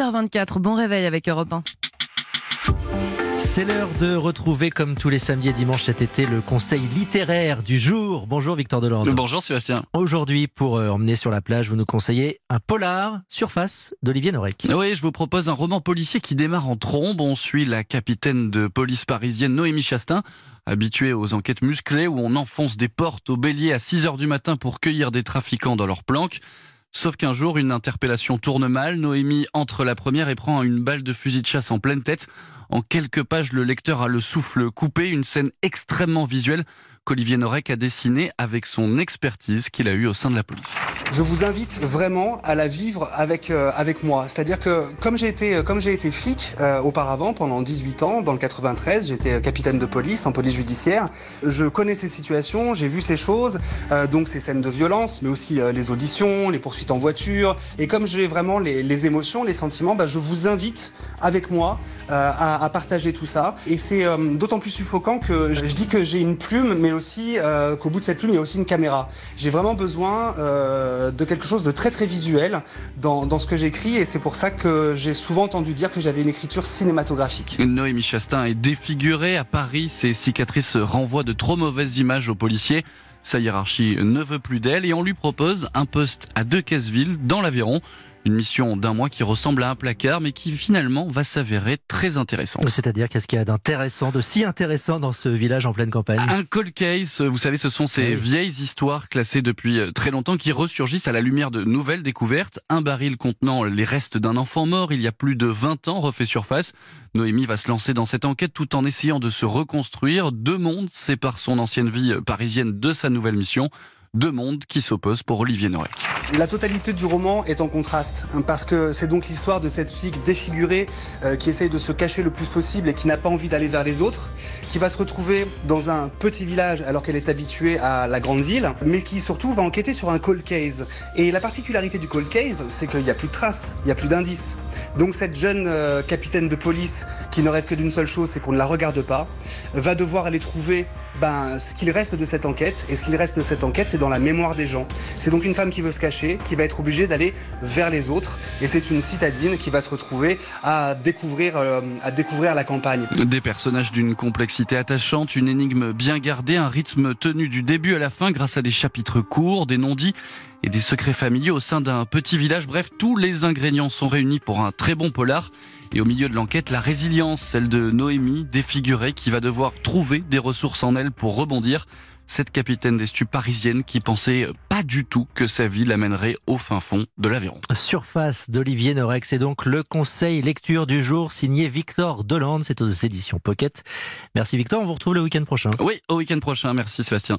8h24, bon réveil avec Europe 1. C'est l'heure de retrouver, comme tous les samedis et dimanches cet été, le conseil littéraire du jour. Bonjour Victor Delande. Bonjour Sébastien. Aujourd'hui, pour euh, emmener sur la plage, vous nous conseillez un polar, Surface, d'Olivier Norek. Oui, je vous propose un roman policier qui démarre en trombe. On suit la capitaine de police parisienne Noémie Chastain, habituée aux enquêtes musclées où on enfonce des portes au bélier à 6 heures du matin pour cueillir des trafiquants dans leurs planques. Sauf qu'un jour, une interpellation tourne mal. Noémie entre la première et prend une balle de fusil de chasse en pleine tête. En quelques pages, le lecteur a le souffle coupé, une scène extrêmement visuelle qu'Olivier Norek a dessinée avec son expertise qu'il a eue au sein de la police. Je vous invite vraiment à la vivre avec euh, avec moi. C'est-à-dire que comme j'ai été euh, comme j'ai été flic euh, auparavant pendant 18 ans dans le 93, j'étais capitaine de police en police judiciaire. Je connais ces situations, j'ai vu ces choses, donc ces scènes de violence, mais aussi les auditions, les poursuites en voiture. Et comme j'ai vraiment les, les, émotions, les sentiments, bah, je vous invite avec moi à à, partager tout ça. Et c'est d'autant plus suffocant que je, dis que j'ai une plume, mais aussi euh, qu'au bout de cette plume, il y a aussi une caméra. J'ai vraiment besoin euh, de quelque chose de très très visuel dans, dans ce que j'écris, et c'est pour ça que j'ai souvent entendu dire que j'avais une écriture cinématographique. Noémie Chastain est défigurée à Paris. Ses cicatrices renvoient de trop mauvaises images aux policiers. Sa hiérarchie ne veut plus d'elle et on lui propose un poste à Decazeville, dans l'Aveyron. Une mission d'un mois qui ressemble à un placard, mais qui finalement va s'avérer très intéressante. C'est-à-dire, qu'est-ce qu'il y a d'intéressant, de si intéressant dans ce village en pleine campagne? Un cold case, vous savez, ce sont ces vieilles histoires classées depuis euh, très longtemps qui ressurgissent à la lumière de nouvelles découvertes. Un baril contenant les restes d'un enfant mort il y a plus de 20 ans refait surface. Noémie va se lancer dans cette enquête tout en essayant de se reconstruire. Deux mondes séparent son ancienne vie parisienne de sa nouvelle mission. Deux mondes qui s'opposent pour Olivier Noé. La totalité du roman est en contraste, hein, parce que c'est donc l'histoire de cette fille défigurée euh, qui essaye de se cacher le plus possible et qui n'a pas envie d'aller vers les autres, qui va se retrouver dans un petit village alors qu'elle est habituée à la grande ville, mais qui surtout va enquêter sur un cold case. Et la particularité du cold case, c'est qu'il n'y a plus de traces, il n'y a plus d'indices. Donc cette jeune euh, capitaine de police qui ne rêve que d'une seule chose, c'est qu'on ne la regarde pas, va devoir aller trouver ben, ce qu'il reste de cette enquête. C'est dans la mémoire des gens. C'est donc une femme qui veut se cacher, qui va être obligée d'aller vers les autres. Et c'est une citadine qui va se retrouver à découvrir, euh, à découvrir la campagne. Des personnages d'une complexité attachante, une énigme bien gardée, un rythme tenu du début à la fin grâce à des chapitres courts, des non-dits et des secrets familiers au sein d'un petit village. Bref, tous les ingrédients sont réunis pour un très bon polar. Et au milieu de l'enquête, la résilience, celle de Noémie, défigurée, qui va devoir trouver des ressources en elle pour rebondir. Cette capitaine d'estu parisienne qui pensait pas du tout que sa vie l'amènerait au fin fond de l'Aveyron. Surface d'Olivier Norek, c'est donc le conseil lecture du jour signé Victor Delande, c'est aux éditions Pocket. Merci Victor, on vous retrouve le week-end prochain. Oui, au week-end prochain, merci Sébastien.